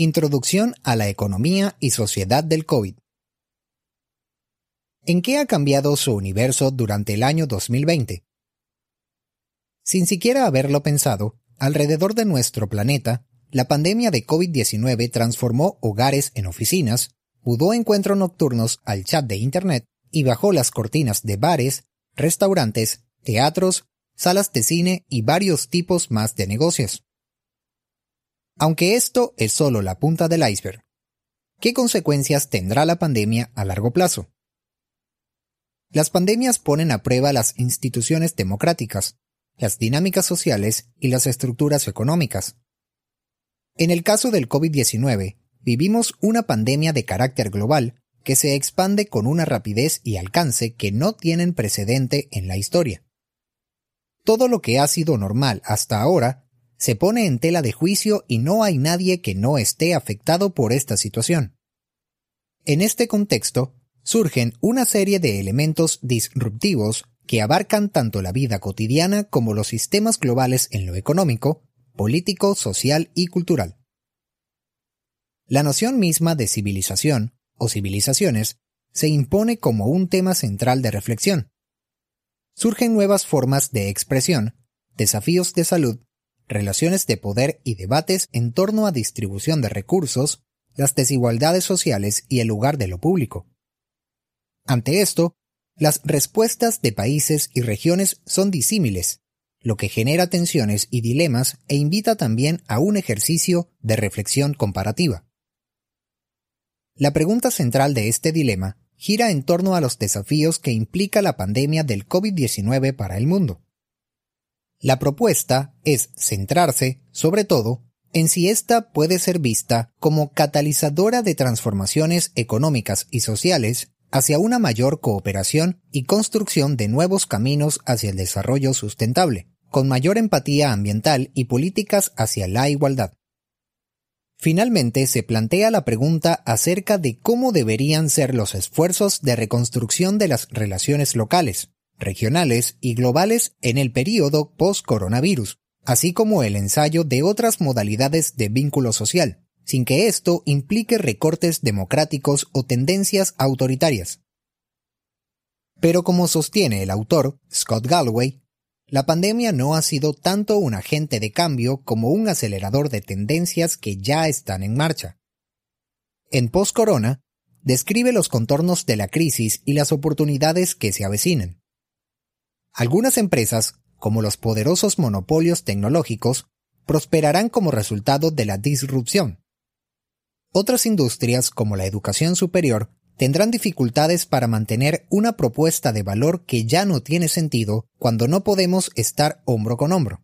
Introducción a la economía y sociedad del COVID. ¿En qué ha cambiado su universo durante el año 2020? Sin siquiera haberlo pensado, alrededor de nuestro planeta, la pandemia de COVID-19 transformó hogares en oficinas, mudó encuentros nocturnos al chat de Internet y bajó las cortinas de bares, restaurantes, teatros, salas de cine y varios tipos más de negocios. Aunque esto es solo la punta del iceberg, ¿qué consecuencias tendrá la pandemia a largo plazo? Las pandemias ponen a prueba las instituciones democráticas, las dinámicas sociales y las estructuras económicas. En el caso del COVID-19, vivimos una pandemia de carácter global que se expande con una rapidez y alcance que no tienen precedente en la historia. Todo lo que ha sido normal hasta ahora se pone en tela de juicio y no hay nadie que no esté afectado por esta situación. En este contexto, surgen una serie de elementos disruptivos que abarcan tanto la vida cotidiana como los sistemas globales en lo económico, político, social y cultural. La noción misma de civilización o civilizaciones se impone como un tema central de reflexión. Surgen nuevas formas de expresión, desafíos de salud relaciones de poder y debates en torno a distribución de recursos, las desigualdades sociales y el lugar de lo público. Ante esto, las respuestas de países y regiones son disímiles, lo que genera tensiones y dilemas e invita también a un ejercicio de reflexión comparativa. La pregunta central de este dilema gira en torno a los desafíos que implica la pandemia del COVID-19 para el mundo. La propuesta es centrarse, sobre todo, en si ésta puede ser vista como catalizadora de transformaciones económicas y sociales hacia una mayor cooperación y construcción de nuevos caminos hacia el desarrollo sustentable, con mayor empatía ambiental y políticas hacia la igualdad. Finalmente se plantea la pregunta acerca de cómo deberían ser los esfuerzos de reconstrucción de las relaciones locales, regionales y globales en el período post-coronavirus, así como el ensayo de otras modalidades de vínculo social, sin que esto implique recortes democráticos o tendencias autoritarias. Pero como sostiene el autor, Scott Galloway, la pandemia no ha sido tanto un agente de cambio como un acelerador de tendencias que ya están en marcha. En post-corona, describe los contornos de la crisis y las oportunidades que se avecinan. Algunas empresas, como los poderosos monopolios tecnológicos, prosperarán como resultado de la disrupción. Otras industrias, como la educación superior, tendrán dificultades para mantener una propuesta de valor que ya no tiene sentido cuando no podemos estar hombro con hombro.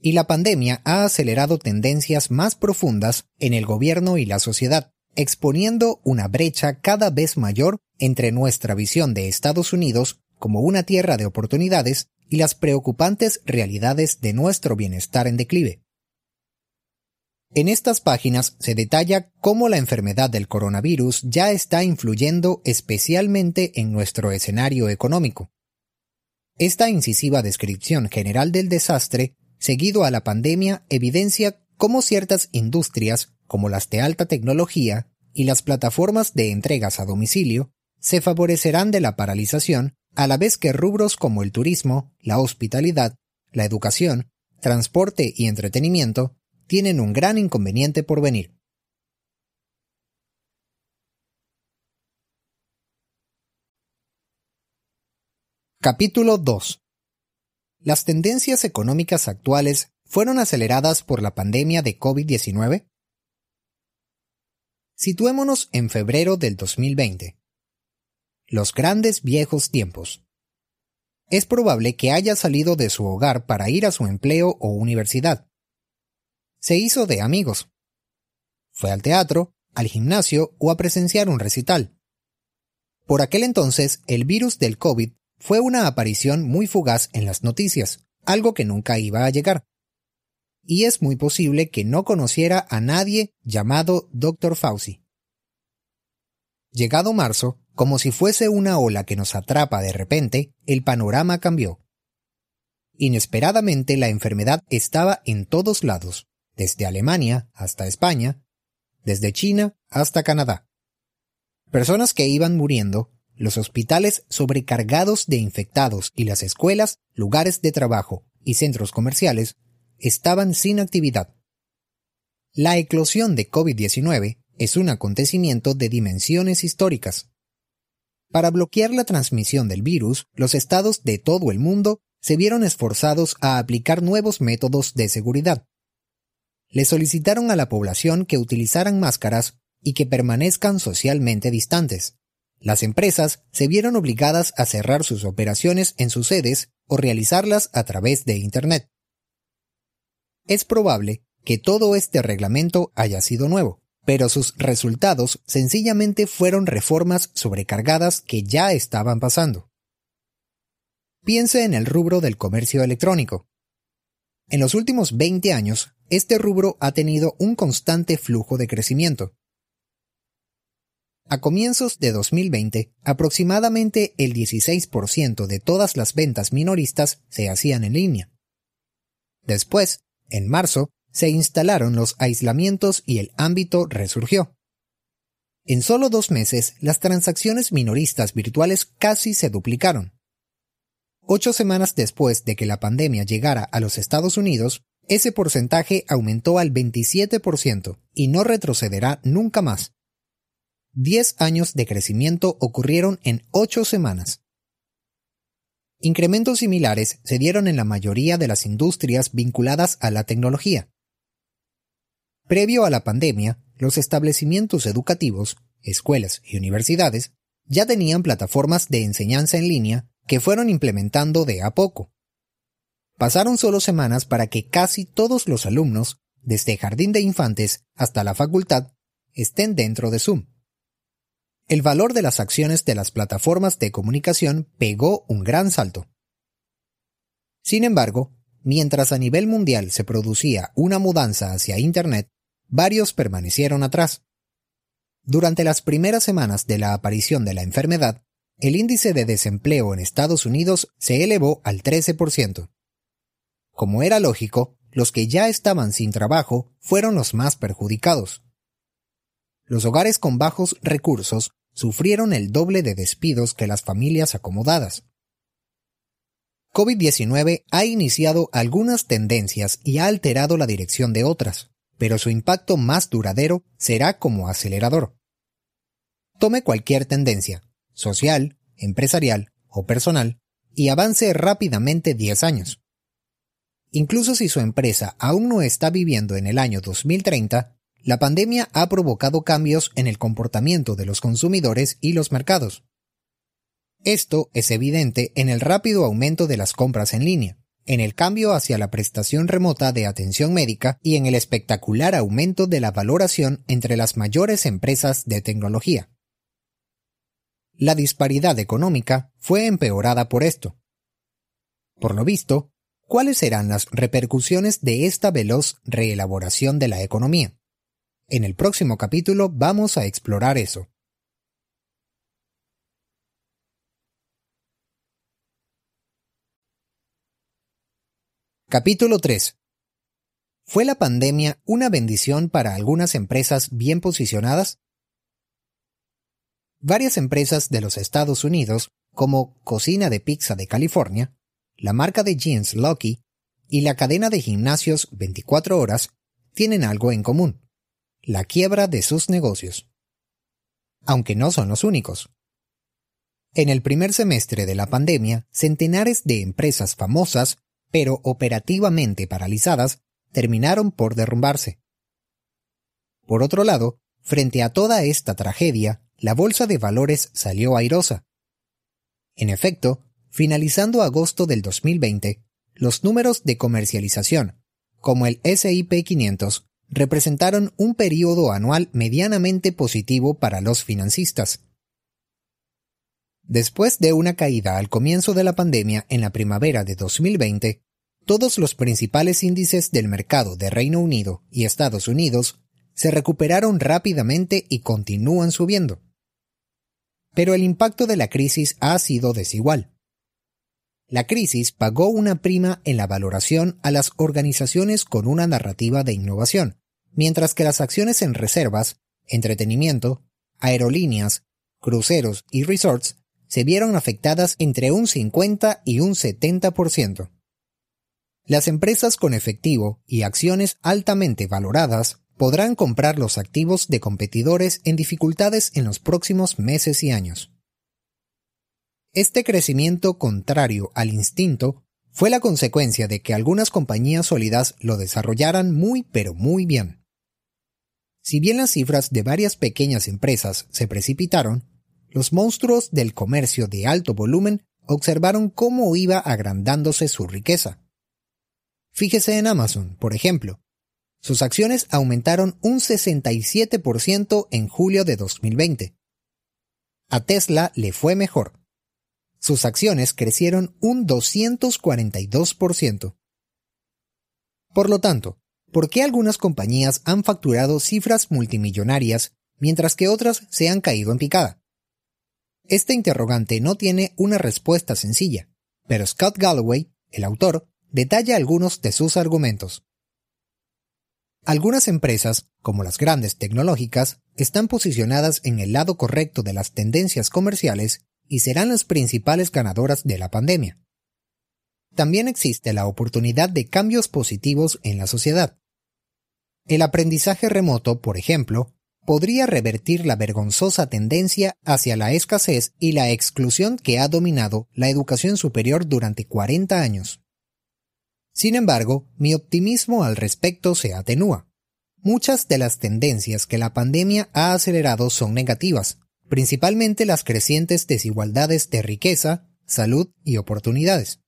Y la pandemia ha acelerado tendencias más profundas en el gobierno y la sociedad, exponiendo una brecha cada vez mayor entre nuestra visión de Estados Unidos como una tierra de oportunidades y las preocupantes realidades de nuestro bienestar en declive. En estas páginas se detalla cómo la enfermedad del coronavirus ya está influyendo especialmente en nuestro escenario económico. Esta incisiva descripción general del desastre, seguido a la pandemia, evidencia cómo ciertas industrias, como las de alta tecnología y las plataformas de entregas a domicilio, se favorecerán de la paralización a la vez que rubros como el turismo, la hospitalidad, la educación, transporte y entretenimiento tienen un gran inconveniente por venir. Capítulo 2 ¿Las tendencias económicas actuales fueron aceleradas por la pandemia de COVID-19? Situémonos en febrero del 2020 los grandes viejos tiempos. Es probable que haya salido de su hogar para ir a su empleo o universidad. Se hizo de amigos. Fue al teatro, al gimnasio o a presenciar un recital. Por aquel entonces, el virus del COVID fue una aparición muy fugaz en las noticias, algo que nunca iba a llegar. Y es muy posible que no conociera a nadie llamado Dr. Fauci. Llegado marzo, como si fuese una ola que nos atrapa de repente, el panorama cambió. Inesperadamente la enfermedad estaba en todos lados, desde Alemania hasta España, desde China hasta Canadá. Personas que iban muriendo, los hospitales sobrecargados de infectados y las escuelas, lugares de trabajo y centros comerciales estaban sin actividad. La eclosión de COVID-19 es un acontecimiento de dimensiones históricas. Para bloquear la transmisión del virus, los estados de todo el mundo se vieron esforzados a aplicar nuevos métodos de seguridad. Le solicitaron a la población que utilizaran máscaras y que permanezcan socialmente distantes. Las empresas se vieron obligadas a cerrar sus operaciones en sus sedes o realizarlas a través de Internet. Es probable que todo este reglamento haya sido nuevo, pero sus resultados sencillamente fueron reformas sobrecargadas que ya estaban pasando. Piense en el rubro del comercio electrónico. En los últimos 20 años, este rubro ha tenido un constante flujo de crecimiento. A comienzos de 2020, aproximadamente el 16% de todas las ventas minoristas se hacían en línea. Después, en marzo, se instalaron los aislamientos y el ámbito resurgió. En solo dos meses, las transacciones minoristas virtuales casi se duplicaron. Ocho semanas después de que la pandemia llegara a los Estados Unidos, ese porcentaje aumentó al 27% y no retrocederá nunca más. Diez años de crecimiento ocurrieron en ocho semanas. Incrementos similares se dieron en la mayoría de las industrias vinculadas a la tecnología. Previo a la pandemia, los establecimientos educativos, escuelas y universidades ya tenían plataformas de enseñanza en línea que fueron implementando de a poco. Pasaron solo semanas para que casi todos los alumnos, desde jardín de infantes hasta la facultad, estén dentro de Zoom. El valor de las acciones de las plataformas de comunicación pegó un gran salto. Sin embargo, mientras a nivel mundial se producía una mudanza hacia Internet, varios permanecieron atrás. Durante las primeras semanas de la aparición de la enfermedad, el índice de desempleo en Estados Unidos se elevó al 13%. Como era lógico, los que ya estaban sin trabajo fueron los más perjudicados. Los hogares con bajos recursos sufrieron el doble de despidos que las familias acomodadas. COVID-19 ha iniciado algunas tendencias y ha alterado la dirección de otras pero su impacto más duradero será como acelerador. Tome cualquier tendencia, social, empresarial o personal, y avance rápidamente 10 años. Incluso si su empresa aún no está viviendo en el año 2030, la pandemia ha provocado cambios en el comportamiento de los consumidores y los mercados. Esto es evidente en el rápido aumento de las compras en línea en el cambio hacia la prestación remota de atención médica y en el espectacular aumento de la valoración entre las mayores empresas de tecnología. La disparidad económica fue empeorada por esto. Por lo visto, ¿cuáles serán las repercusiones de esta veloz reelaboración de la economía? En el próximo capítulo vamos a explorar eso. Capítulo 3. ¿Fue la pandemia una bendición para algunas empresas bien posicionadas? Varias empresas de los Estados Unidos, como Cocina de Pizza de California, la marca de jeans Lucky y la cadena de gimnasios 24 horas, tienen algo en común, la quiebra de sus negocios. Aunque no son los únicos. En el primer semestre de la pandemia, centenares de empresas famosas pero operativamente paralizadas, terminaron por derrumbarse. Por otro lado, frente a toda esta tragedia, la bolsa de valores salió airosa. En efecto, finalizando agosto del 2020, los números de comercialización, como el SIP 500, representaron un periodo anual medianamente positivo para los financistas. Después de una caída al comienzo de la pandemia en la primavera de 2020, todos los principales índices del mercado de Reino Unido y Estados Unidos se recuperaron rápidamente y continúan subiendo. Pero el impacto de la crisis ha sido desigual. La crisis pagó una prima en la valoración a las organizaciones con una narrativa de innovación, mientras que las acciones en reservas, entretenimiento, aerolíneas, cruceros y resorts se vieron afectadas entre un 50 y un 70%. Las empresas con efectivo y acciones altamente valoradas podrán comprar los activos de competidores en dificultades en los próximos meses y años. Este crecimiento contrario al instinto fue la consecuencia de que algunas compañías sólidas lo desarrollaran muy pero muy bien. Si bien las cifras de varias pequeñas empresas se precipitaron, los monstruos del comercio de alto volumen observaron cómo iba agrandándose su riqueza. Fíjese en Amazon, por ejemplo, sus acciones aumentaron un 67% en julio de 2020. A Tesla le fue mejor. Sus acciones crecieron un 242%. Por lo tanto, ¿por qué algunas compañías han facturado cifras multimillonarias mientras que otras se han caído en picada? Este interrogante no tiene una respuesta sencilla, pero Scott Galloway, el autor, detalla algunos de sus argumentos. Algunas empresas, como las grandes tecnológicas, están posicionadas en el lado correcto de las tendencias comerciales y serán las principales ganadoras de la pandemia. También existe la oportunidad de cambios positivos en la sociedad. El aprendizaje remoto, por ejemplo, podría revertir la vergonzosa tendencia hacia la escasez y la exclusión que ha dominado la educación superior durante 40 años. Sin embargo, mi optimismo al respecto se atenúa. Muchas de las tendencias que la pandemia ha acelerado son negativas, principalmente las crecientes desigualdades de riqueza, salud y oportunidades.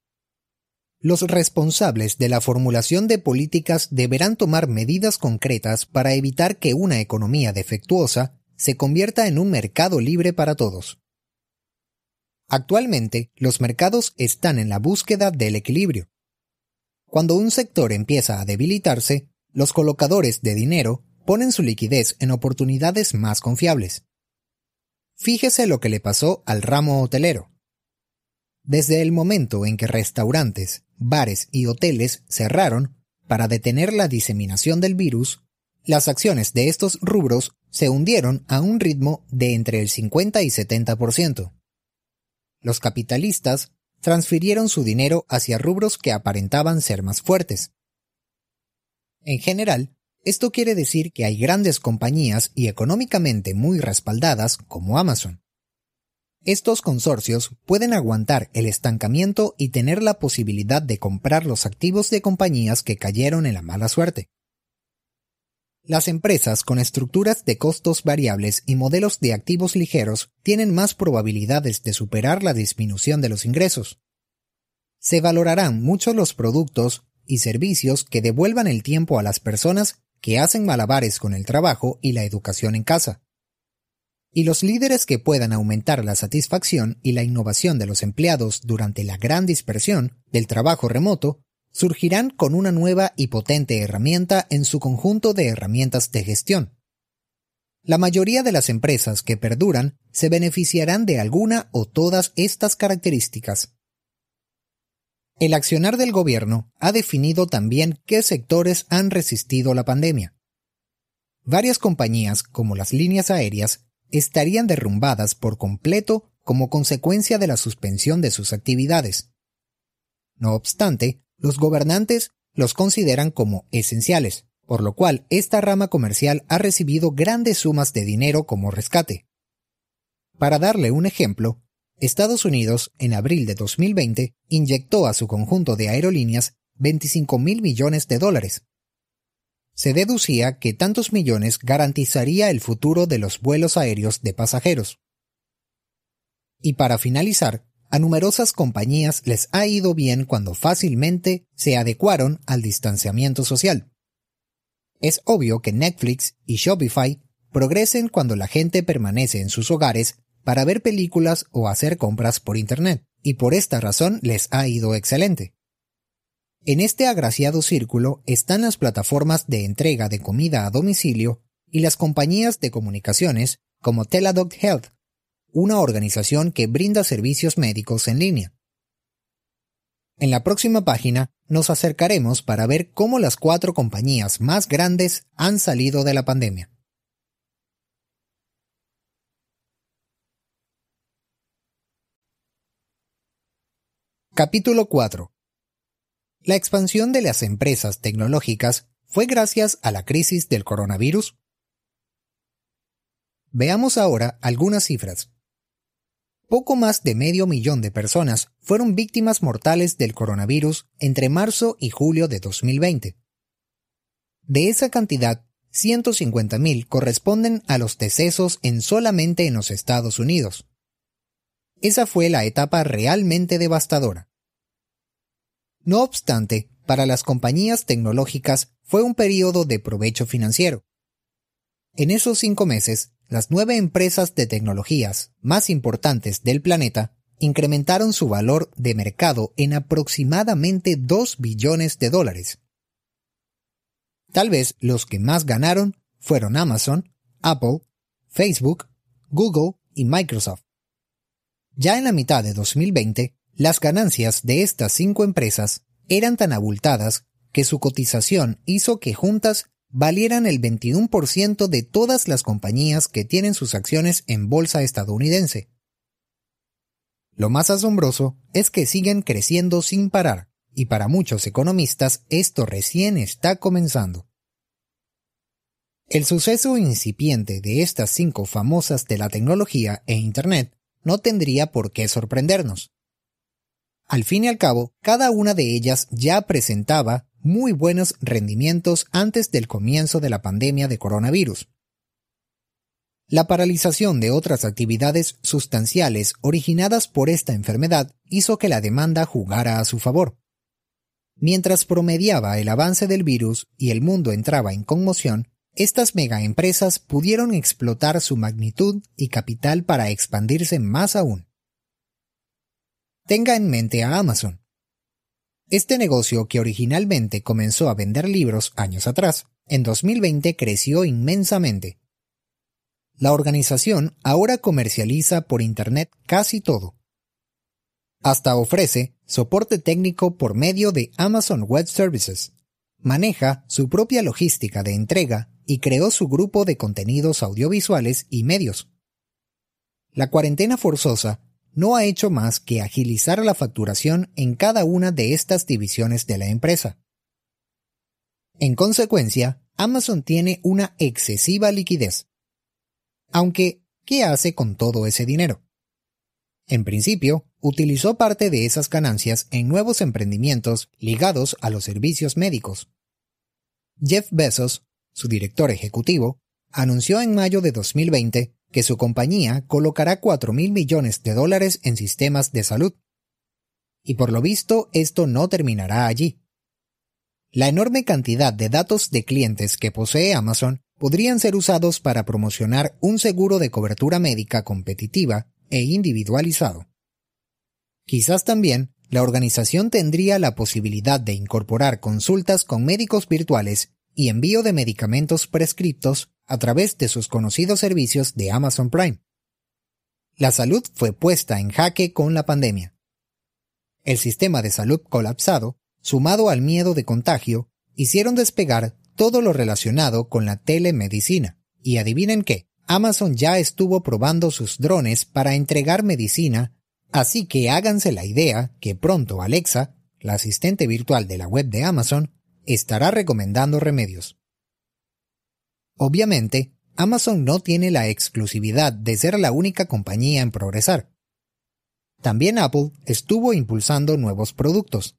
Los responsables de la formulación de políticas deberán tomar medidas concretas para evitar que una economía defectuosa se convierta en un mercado libre para todos. Actualmente, los mercados están en la búsqueda del equilibrio, cuando un sector empieza a debilitarse, los colocadores de dinero ponen su liquidez en oportunidades más confiables. Fíjese lo que le pasó al ramo hotelero. Desde el momento en que restaurantes, bares y hoteles cerraron para detener la diseminación del virus, las acciones de estos rubros se hundieron a un ritmo de entre el 50 y 70%. Los capitalistas transfirieron su dinero hacia rubros que aparentaban ser más fuertes. En general, esto quiere decir que hay grandes compañías y económicamente muy respaldadas como Amazon. Estos consorcios pueden aguantar el estancamiento y tener la posibilidad de comprar los activos de compañías que cayeron en la mala suerte. Las empresas con estructuras de costos variables y modelos de activos ligeros tienen más probabilidades de superar la disminución de los ingresos. Se valorarán mucho los productos y servicios que devuelvan el tiempo a las personas que hacen malabares con el trabajo y la educación en casa. Y los líderes que puedan aumentar la satisfacción y la innovación de los empleados durante la gran dispersión del trabajo remoto surgirán con una nueva y potente herramienta en su conjunto de herramientas de gestión. La mayoría de las empresas que perduran se beneficiarán de alguna o todas estas características. El accionar del gobierno ha definido también qué sectores han resistido la pandemia. Varias compañías, como las líneas aéreas, estarían derrumbadas por completo como consecuencia de la suspensión de sus actividades. No obstante, los gobernantes los consideran como esenciales, por lo cual esta rama comercial ha recibido grandes sumas de dinero como rescate. Para darle un ejemplo, Estados Unidos, en abril de 2020, inyectó a su conjunto de aerolíneas 25 mil millones de dólares. Se deducía que tantos millones garantizaría el futuro de los vuelos aéreos de pasajeros. Y para finalizar, a numerosas compañías les ha ido bien cuando fácilmente se adecuaron al distanciamiento social. Es obvio que Netflix y Shopify progresen cuando la gente permanece en sus hogares para ver películas o hacer compras por Internet, y por esta razón les ha ido excelente. En este agraciado círculo están las plataformas de entrega de comida a domicilio y las compañías de comunicaciones como Teladoc Health, una organización que brinda servicios médicos en línea. En la próxima página nos acercaremos para ver cómo las cuatro compañías más grandes han salido de la pandemia. Capítulo 4 La expansión de las empresas tecnológicas fue gracias a la crisis del coronavirus. Veamos ahora algunas cifras. Poco más de medio millón de personas fueron víctimas mortales del coronavirus entre marzo y julio de 2020. De esa cantidad, 150.000 corresponden a los decesos en solamente en los Estados Unidos. Esa fue la etapa realmente devastadora. No obstante, para las compañías tecnológicas fue un periodo de provecho financiero. En esos cinco meses, las nueve empresas de tecnologías más importantes del planeta incrementaron su valor de mercado en aproximadamente 2 billones de dólares. Tal vez los que más ganaron fueron Amazon, Apple, Facebook, Google y Microsoft. Ya en la mitad de 2020, las ganancias de estas cinco empresas eran tan abultadas que su cotización hizo que juntas valieran el 21% de todas las compañías que tienen sus acciones en bolsa estadounidense. Lo más asombroso es que siguen creciendo sin parar, y para muchos economistas esto recién está comenzando. El suceso incipiente de estas cinco famosas de la tecnología e Internet no tendría por qué sorprendernos. Al fin y al cabo, cada una de ellas ya presentaba muy buenos rendimientos antes del comienzo de la pandemia de coronavirus. La paralización de otras actividades sustanciales originadas por esta enfermedad hizo que la demanda jugara a su favor. Mientras promediaba el avance del virus y el mundo entraba en conmoción, estas megaempresas pudieron explotar su magnitud y capital para expandirse más aún. Tenga en mente a Amazon. Este negocio, que originalmente comenzó a vender libros años atrás, en 2020 creció inmensamente. La organización ahora comercializa por Internet casi todo. Hasta ofrece soporte técnico por medio de Amazon Web Services. Maneja su propia logística de entrega y creó su grupo de contenidos audiovisuales y medios. La cuarentena forzosa no ha hecho más que agilizar la facturación en cada una de estas divisiones de la empresa. En consecuencia, Amazon tiene una excesiva liquidez. Aunque, ¿qué hace con todo ese dinero? En principio, utilizó parte de esas ganancias en nuevos emprendimientos ligados a los servicios médicos. Jeff Bezos su director ejecutivo, anunció en mayo de 2020 que su compañía colocará 4 mil millones de dólares en sistemas de salud. Y por lo visto esto no terminará allí. La enorme cantidad de datos de clientes que posee Amazon podrían ser usados para promocionar un seguro de cobertura médica competitiva e individualizado. Quizás también la organización tendría la posibilidad de incorporar consultas con médicos virtuales y envío de medicamentos prescriptos a través de sus conocidos servicios de Amazon Prime. La salud fue puesta en jaque con la pandemia. El sistema de salud colapsado, sumado al miedo de contagio, hicieron despegar todo lo relacionado con la telemedicina. Y adivinen qué, Amazon ya estuvo probando sus drones para entregar medicina, así que háganse la idea que pronto Alexa, la asistente virtual de la web de Amazon, estará recomendando remedios. Obviamente, Amazon no tiene la exclusividad de ser la única compañía en progresar. También Apple estuvo impulsando nuevos productos.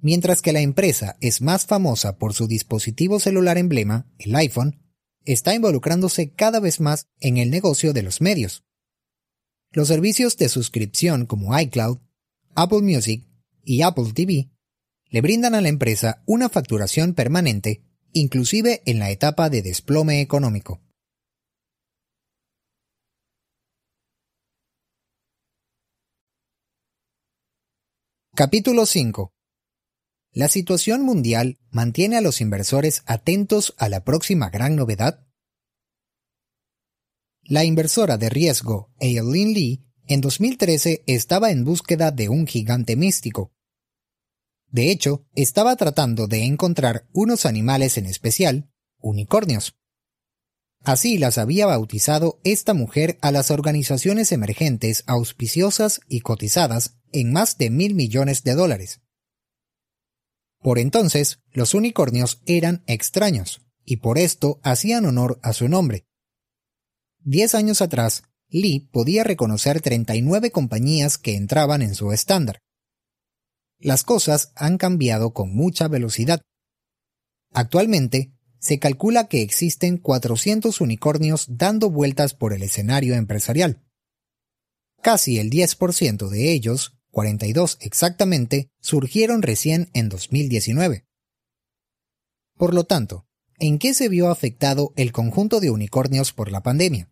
Mientras que la empresa es más famosa por su dispositivo celular emblema, el iPhone, está involucrándose cada vez más en el negocio de los medios. Los servicios de suscripción como iCloud, Apple Music y Apple TV le brindan a la empresa una facturación permanente, inclusive en la etapa de desplome económico. Capítulo 5. ¿La situación mundial mantiene a los inversores atentos a la próxima gran novedad? La inversora de riesgo Aileen Lee en 2013 estaba en búsqueda de un gigante místico, De hecho, estaba tratando de encontrar unos animales en especial, unicornios. Así las había bautizado esta mujer a las organizaciones emergentes auspiciosas y cotizadas en más de mil millones de dólares. Por entonces, los unicornios eran extraños, y por esto hacían honor a su nombre. Diez años atrás, Lee podía reconocer 39 compañías que entraban en su estándar. Las cosas han cambiado con mucha velocidad. Actualmente, se calcula que existen 400 unicornios dando vueltas por el escenario empresarial. Casi el 10% de ellos, 42 exactamente, surgieron recién en 2019. Por lo tanto, ¿en qué se vio afectado el conjunto de unicornios por la pandemia?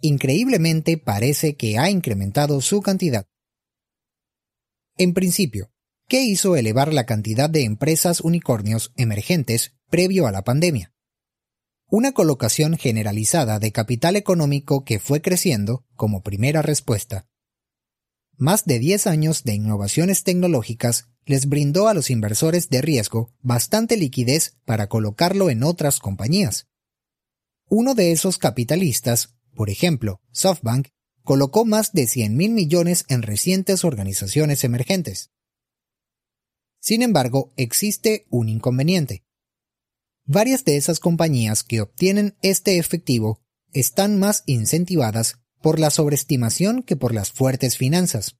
Increíblemente parece que ha incrementado su cantidad. En principio, ¿qué hizo elevar la cantidad de empresas unicornios emergentes previo a la pandemia. Una colocación generalizada de capital económico que fue creciendo como primera respuesta. Más de 10 años de innovaciones tecnológicas les brindó a los inversores de riesgo bastante liquidez para colocarlo en otras compañías. Uno de esos capitalistas, por ejemplo, SoftBank, colocó más de 100 mil millones en recientes organizaciones emergentes. Sin embargo, existe un inconveniente. Varias de esas compañías que obtienen este efectivo están más incentivadas por la sobreestimación que por las fuertes finanzas.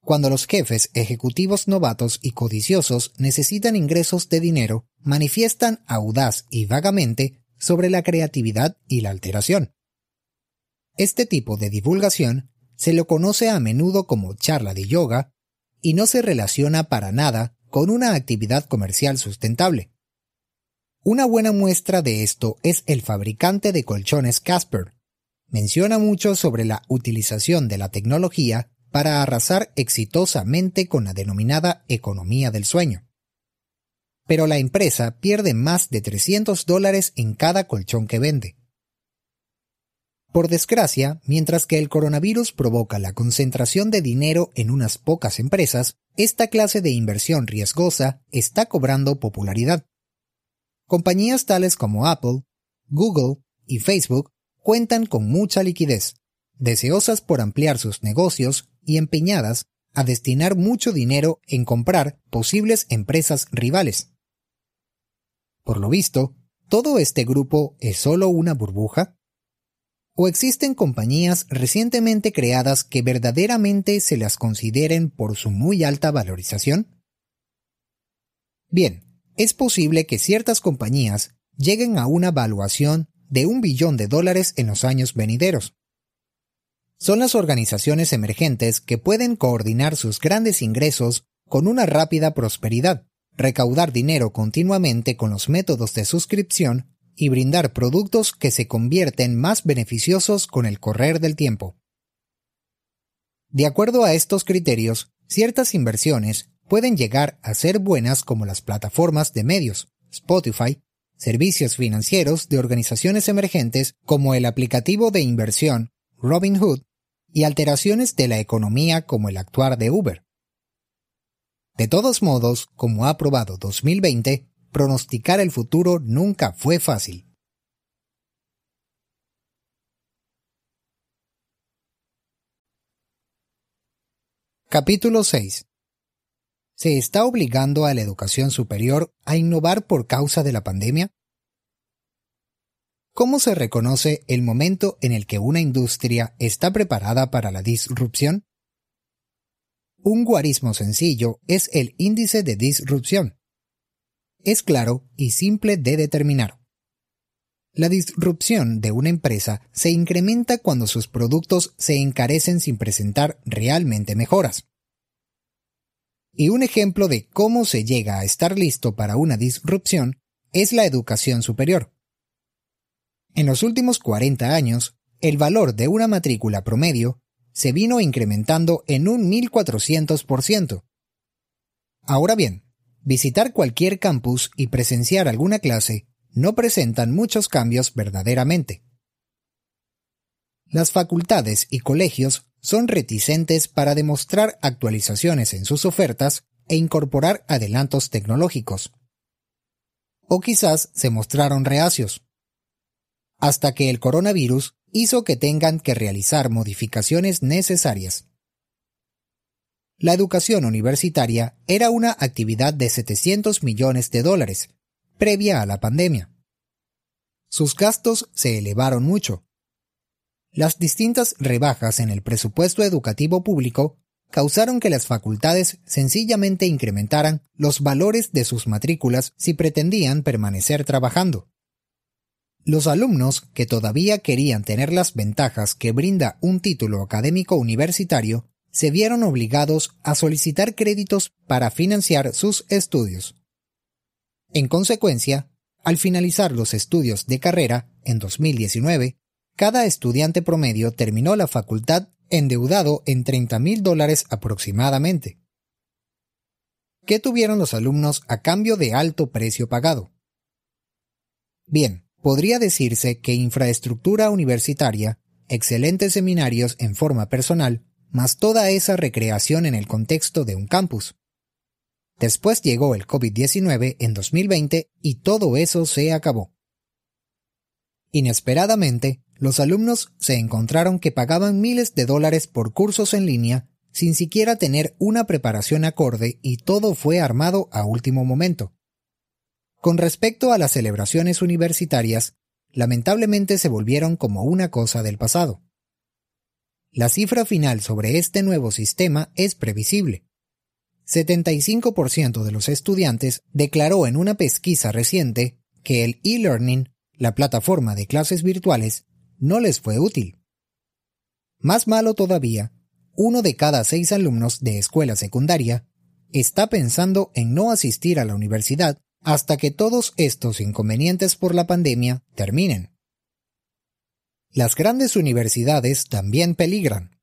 Cuando los jefes ejecutivos novatos y codiciosos necesitan ingresos de dinero, manifiestan audaz y vagamente sobre la creatividad y la alteración. Este tipo de divulgación se lo conoce a menudo como charla de yoga y no se relaciona para nada con una actividad comercial sustentable. Una buena muestra de esto es el fabricante de colchones Casper. Menciona mucho sobre la utilización de la tecnología para arrasar exitosamente con la denominada economía del sueño. Pero la empresa pierde más de 300 dólares en cada colchón que vende. Por desgracia, mientras que el coronavirus provoca la concentración de dinero en unas pocas empresas, esta clase de inversión riesgosa está cobrando popularidad. Compañías tales como Apple, Google y Facebook cuentan con mucha liquidez, deseosas por ampliar sus negocios y empeñadas a destinar mucho dinero en comprar posibles empresas rivales. Por lo visto, ¿todo este grupo es solo una burbuja? ¿O existen compañías recientemente creadas que verdaderamente se las consideren por su muy alta valorización? Bien, es posible que ciertas compañías lleguen a una valuación de un billón de dólares en los años venideros. Son las organizaciones emergentes que pueden coordinar sus grandes ingresos con una rápida prosperidad, recaudar dinero continuamente con los métodos de suscripción y brindar productos que se convierten más beneficiosos con el correr del tiempo. De acuerdo a estos criterios, ciertas inversiones pueden llegar a ser buenas como las plataformas de medios, Spotify, servicios financieros de organizaciones emergentes como el aplicativo de inversión Robinhood y alteraciones de la economía como el actuar de Uber. De todos modos, como ha probado 2020, pronosticar el futuro nunca fue fácil. Capítulo 6 ¿Se está obligando a la educación superior a innovar por causa de la pandemia? ¿Cómo se reconoce el momento en el que una industria está preparada para la disrupción? Un guarismo sencillo es el índice de disrupción. Es claro y simple de determinar. La disrupción de una empresa se incrementa cuando sus productos se encarecen sin presentar realmente mejoras. Y un ejemplo de cómo se llega a estar listo para una disrupción es la educación superior. En los últimos 40 años, el valor de una matrícula promedio se vino incrementando en un 1400%. Ahora bien, visitar cualquier campus y presenciar alguna clase no presentan muchos cambios verdaderamente. Las facultades y colegios son reticentes para demostrar actualizaciones en sus ofertas e incorporar adelantos tecnológicos. O quizás se mostraron reacios. Hasta que el coronavirus hizo que tengan que realizar modificaciones necesarias. La educación universitaria era una actividad de 700 millones de dólares, previa a la pandemia. Sus gastos se elevaron mucho. Las distintas rebajas en el presupuesto educativo público causaron que las facultades sencillamente incrementaran los valores de sus matrículas si pretendían permanecer trabajando. Los alumnos que todavía querían tener las ventajas que brinda un título académico universitario se vieron obligados a solicitar créditos para financiar sus estudios. En consecuencia, al finalizar los estudios de carrera en 2019, cada estudiante promedio terminó la facultad endeudado en 30 mil dólares aproximadamente. ¿Qué tuvieron los alumnos a cambio de alto precio pagado? Bien, podría decirse que infraestructura universitaria, excelentes seminarios en forma personal, más toda esa recreación en el contexto de un campus. Después llegó el COVID-19 en 2020 y todo eso se acabó. Inesperadamente, los alumnos se encontraron que pagaban miles de dólares por cursos en línea sin siquiera tener una preparación acorde y todo fue armado a último momento. Con respecto a las celebraciones universitarias, lamentablemente se volvieron como una cosa del pasado. La cifra final sobre este nuevo sistema es previsible. 75% de los estudiantes declaró en una pesquisa reciente que el e-learning, la plataforma de clases virtuales, no les fue útil. Más malo todavía, uno de cada seis alumnos de escuela secundaria está pensando en no asistir a la universidad hasta que todos estos inconvenientes por la pandemia terminen. Las grandes universidades también peligran.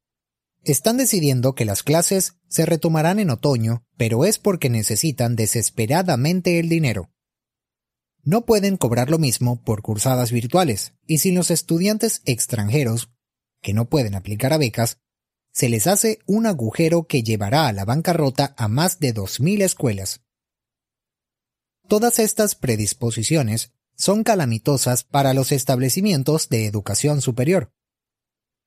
Están decidiendo que las clases se retomarán en otoño, pero es porque necesitan desesperadamente el dinero. No pueden cobrar lo mismo por cursadas virtuales, y sin los estudiantes extranjeros, que no pueden aplicar a becas, se les hace un agujero que llevará a la bancarrota a más de 2.000 escuelas. Todas estas predisposiciones son calamitosas para los establecimientos de educación superior.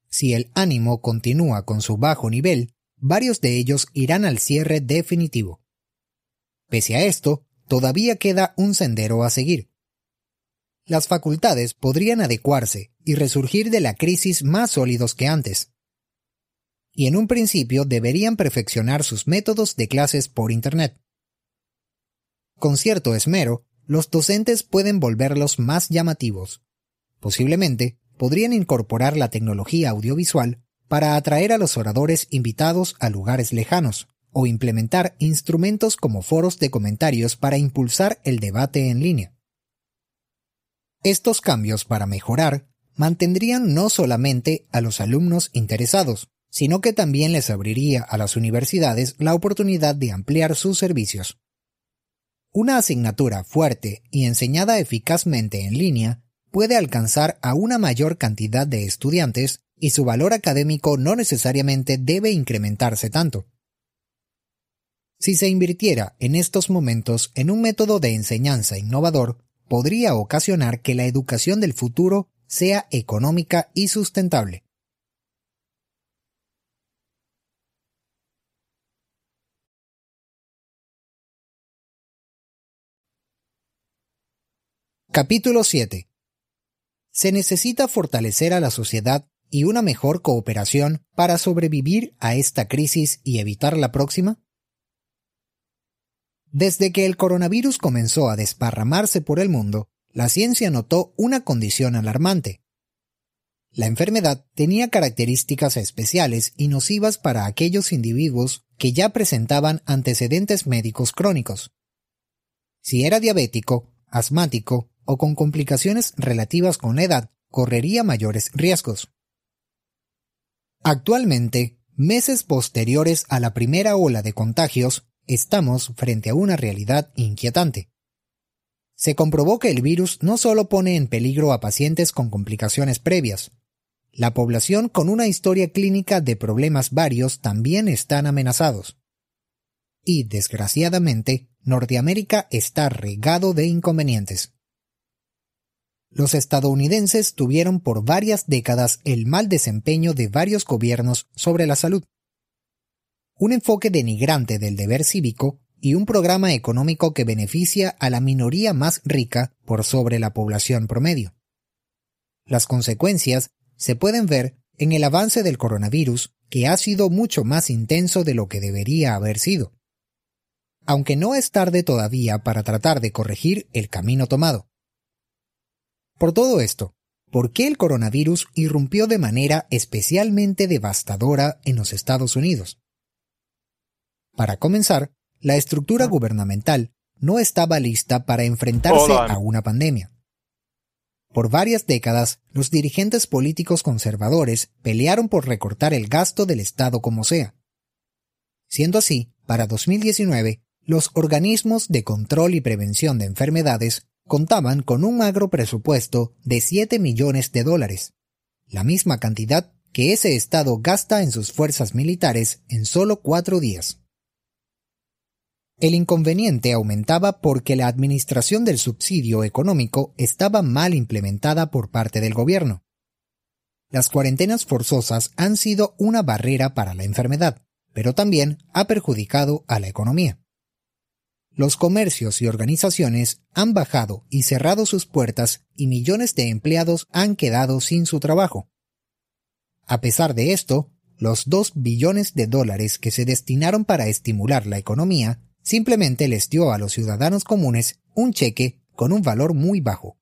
Si el ánimo continúa con su bajo nivel, varios de ellos irán al cierre definitivo. Pese a esto, todavía queda un sendero a seguir. Las facultades podrían adecuarse y resurgir de la crisis más sólidos que antes. Y en un principio deberían perfeccionar sus métodos de clases por Internet. Con cierto esmero, los docentes pueden volverlos más llamativos. Posiblemente podrían incorporar la tecnología audiovisual para atraer a los oradores invitados a lugares lejanos, o implementar instrumentos como foros de comentarios para impulsar el debate en línea. Estos cambios para mejorar mantendrían no solamente a los alumnos interesados, sino que también les abriría a las universidades la oportunidad de ampliar sus servicios. Una asignatura fuerte y enseñada eficazmente en línea puede alcanzar a una mayor cantidad de estudiantes y su valor académico no necesariamente debe incrementarse tanto. Si se invirtiera en estos momentos en un método de enseñanza innovador, podría ocasionar que la educación del futuro sea económica y sustentable. Capítulo 7. Se necesita fortalecer a la sociedad y una mejor cooperación para sobrevivir a esta crisis y evitar la próxima? Desde que el coronavirus comenzó a desparramarse por el mundo, la ciencia notó una condición alarmante. La enfermedad tenía características especiales y nocivas para aquellos individuos que ya presentaban antecedentes médicos crónicos. Si era diabético, asmático o con complicaciones relativas con la edad correría mayores riesgos. Actualmente, meses posteriores a la primera ola de contagios, estamos frente a una realidad inquietante. Se comprobó que el virus no solo pone en peligro a pacientes con complicaciones previas, la población con una historia clínica de problemas varios también están amenazados. y, desgraciadamente, Norteamérica está regado de inconvenientes. Los estadounidenses tuvieron por varias décadas el mal desempeño de varios gobiernos sobre la salud. Un enfoque denigrante del deber cívico y un programa económico que beneficia a la minoría más rica por sobre la población promedio. Las consecuencias se pueden ver en el avance del coronavirus, que ha sido mucho más intenso de lo que debería haber sido aunque no es tarde todavía para tratar de corregir el camino tomado. Por todo esto, ¿por qué el coronavirus irrumpió de manera especialmente devastadora en los Estados Unidos? Para comenzar, la estructura gubernamental no estaba lista para enfrentarse a una pandemia. Por varias décadas, los dirigentes políticos conservadores pelearon por recortar el gasto del Estado como sea. Siendo así, para 2019, los organismos de control y prevención de enfermedades contaban con un magro presupuesto de 7 millones de dólares, la misma cantidad que ese Estado gasta en sus fuerzas militares en solo cuatro días. El inconveniente aumentaba porque la administración del subsidio económico estaba mal implementada por parte del gobierno. Las cuarentenas forzosas han sido una barrera para la enfermedad, pero también ha perjudicado a la economía los comercios y organizaciones han bajado y cerrado sus puertas y millones de empleados han quedado sin su trabajo. A pesar de esto, los dos billones de dólares que se destinaron para estimular la economía simplemente les dio a los ciudadanos comunes un cheque con un valor muy bajo.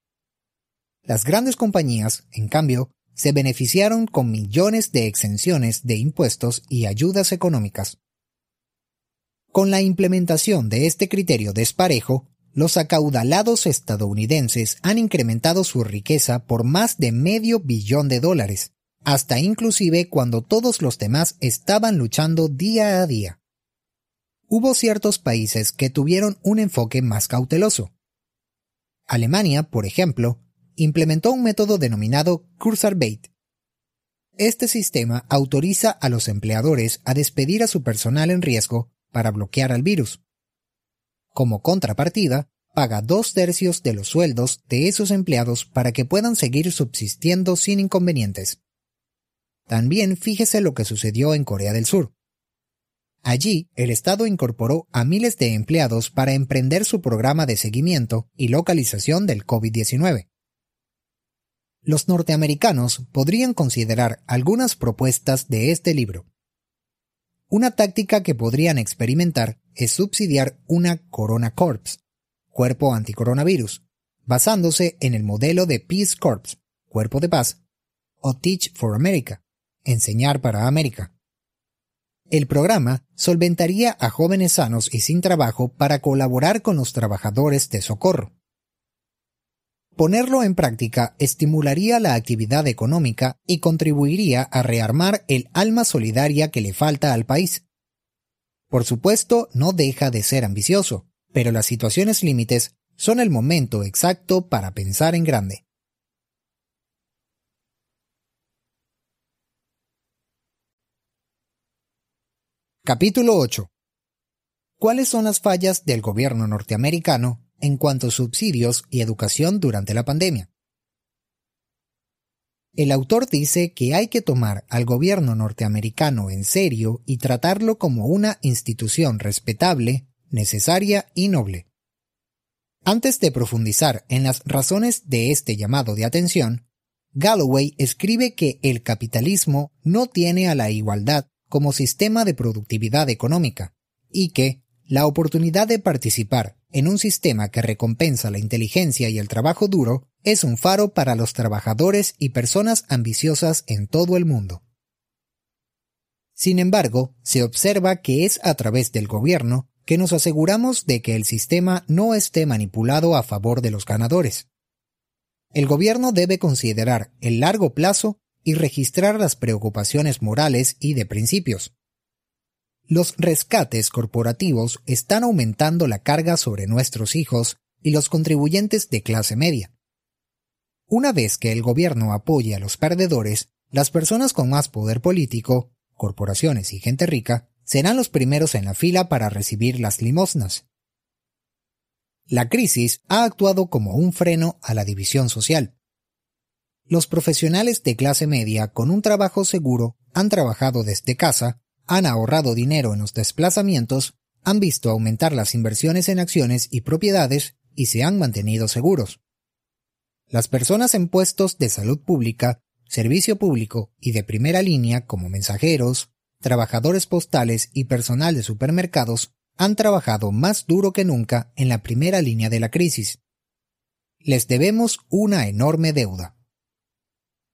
Las grandes compañías, en cambio, se beneficiaron con millones de exenciones de impuestos y ayudas económicas. Con la implementación de este criterio desparejo, los acaudalados estadounidenses han incrementado su riqueza por más de medio billón de dólares, hasta inclusive cuando todos los demás estaban luchando día a día. Hubo ciertos países que tuvieron un enfoque más cauteloso. Alemania, por ejemplo, implementó un método denominado Kurzarbeit. Este sistema autoriza a los empleadores a despedir a su personal en riesgo para bloquear al virus. Como contrapartida, paga dos tercios de los sueldos de esos empleados para que puedan seguir subsistiendo sin inconvenientes. También fíjese lo que sucedió en Corea del Sur. Allí, el Estado incorporó a miles de empleados para emprender su programa de seguimiento y localización del COVID-19. Los norteamericanos podrían considerar algunas propuestas de este libro. Una táctica que podrían experimentar es subsidiar una Corona Corps, cuerpo anticoronavirus, basándose en el modelo de Peace Corps, cuerpo de paz, o Teach for America, enseñar para América. El programa solventaría a jóvenes sanos y sin trabajo para colaborar con los trabajadores de socorro. Ponerlo en práctica estimularía la actividad económica y contribuiría a rearmar el alma solidaria que le falta al país. Por supuesto, no deja de ser ambicioso, pero las situaciones límites son el momento exacto para pensar en grande. Capítulo 8. ¿Cuáles son las fallas del gobierno norteamericano en cuanto a subsidios y educación durante la pandemia. El autor dice que hay que tomar al gobierno norteamericano en serio y tratarlo como una institución respetable, necesaria y noble. Antes de profundizar en las razones de este llamado de atención, Galloway escribe que el capitalismo no tiene a la igualdad como sistema de productividad económica y que la oportunidad de participar en un sistema que recompensa la inteligencia y el trabajo duro es un faro para los trabajadores y personas ambiciosas en todo el mundo. Sin embargo, se observa que es a través del gobierno que nos aseguramos de que el sistema no esté manipulado a favor de los ganadores. El gobierno debe considerar el largo plazo y registrar las preocupaciones morales y de principios, los rescates corporativos están aumentando la carga sobre nuestros hijos y los contribuyentes de clase media. Una vez que el gobierno apoye a los perdedores, las personas con más poder político, corporaciones y gente rica, serán los primeros en la fila para recibir las limosnas. La crisis ha actuado como un freno a la división social. Los profesionales de clase media con un trabajo seguro han trabajado desde casa, han ahorrado dinero en los desplazamientos, han visto aumentar las inversiones en acciones y propiedades y se han mantenido seguros. Las personas en puestos de salud pública, servicio público y de primera línea como mensajeros, trabajadores postales y personal de supermercados han trabajado más duro que nunca en la primera línea de la crisis. Les debemos una enorme deuda.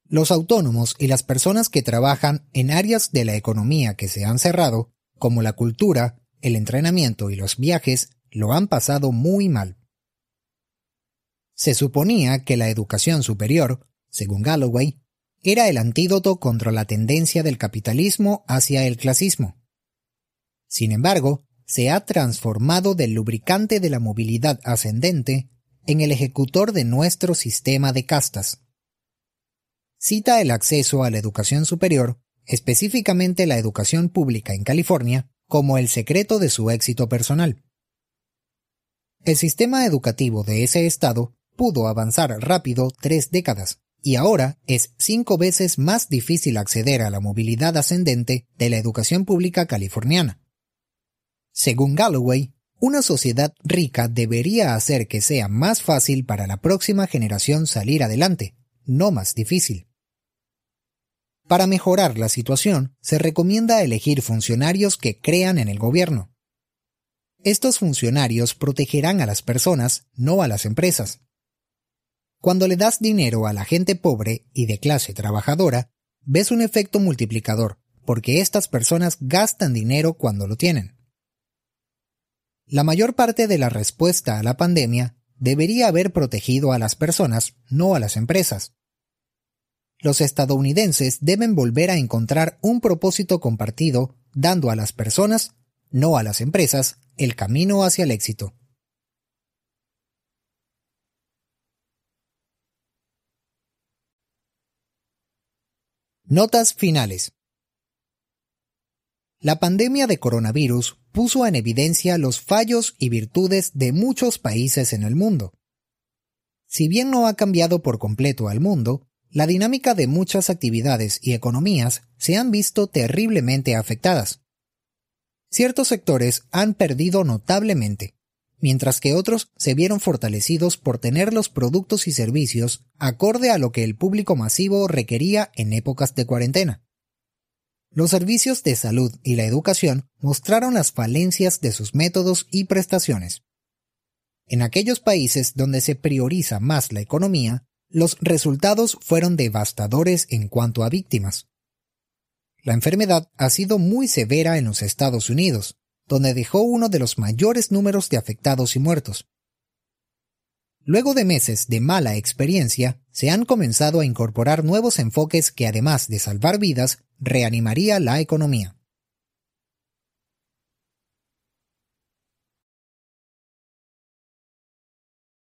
Los autónomos y las personas que trabajan en áreas de la economía que se han cerrado, como la cultura, el entrenamiento y los viajes, lo han pasado muy mal. Se suponía que la educación superior, según Galloway, era el antídoto contra la tendencia del capitalismo hacia el clasismo. Sin embargo, se ha transformado del lubricante de la movilidad ascendente en el ejecutor de nuestro sistema de castas. Cita el acceso a la educación superior, específicamente la educación pública en California, como el secreto de su éxito personal. El sistema educativo de ese estado pudo avanzar rápido tres décadas, y ahora es cinco veces más difícil acceder a la movilidad ascendente de la educación pública californiana. Según Galloway, una sociedad rica debería hacer que sea más fácil para la próxima generación salir adelante, no más difícil. Para mejorar la situación, se recomienda elegir funcionarios que crean en el gobierno. Estos funcionarios protegerán a las personas, no a las empresas. Cuando le das dinero a la gente pobre y de clase trabajadora, ves un efecto multiplicador, porque estas personas gastan dinero cuando lo tienen. La mayor parte de la respuesta a la pandemia debería haber protegido a las personas, no a las empresas. Los estadounidenses deben volver a encontrar un propósito compartido, dando a las personas, no a las empresas, el camino hacia el éxito. Notas finales. La pandemia de coronavirus puso en evidencia los fallos y virtudes de muchos países en el mundo. Si bien no ha cambiado por completo al mundo, la dinámica de muchas actividades y economías se han visto terriblemente afectadas. Ciertos sectores han perdido notablemente, mientras que otros se vieron fortalecidos por tener los productos y servicios acorde a lo que el público masivo requería en épocas de cuarentena. Los servicios de salud y la educación mostraron las falencias de sus métodos y prestaciones. En aquellos países donde se prioriza más la economía, los resultados fueron devastadores en cuanto a víctimas. La enfermedad ha sido muy severa en los Estados Unidos, donde dejó uno de los mayores números de afectados y muertos. Luego de meses de mala experiencia, se han comenzado a incorporar nuevos enfoques que además de salvar vidas, reanimaría la economía.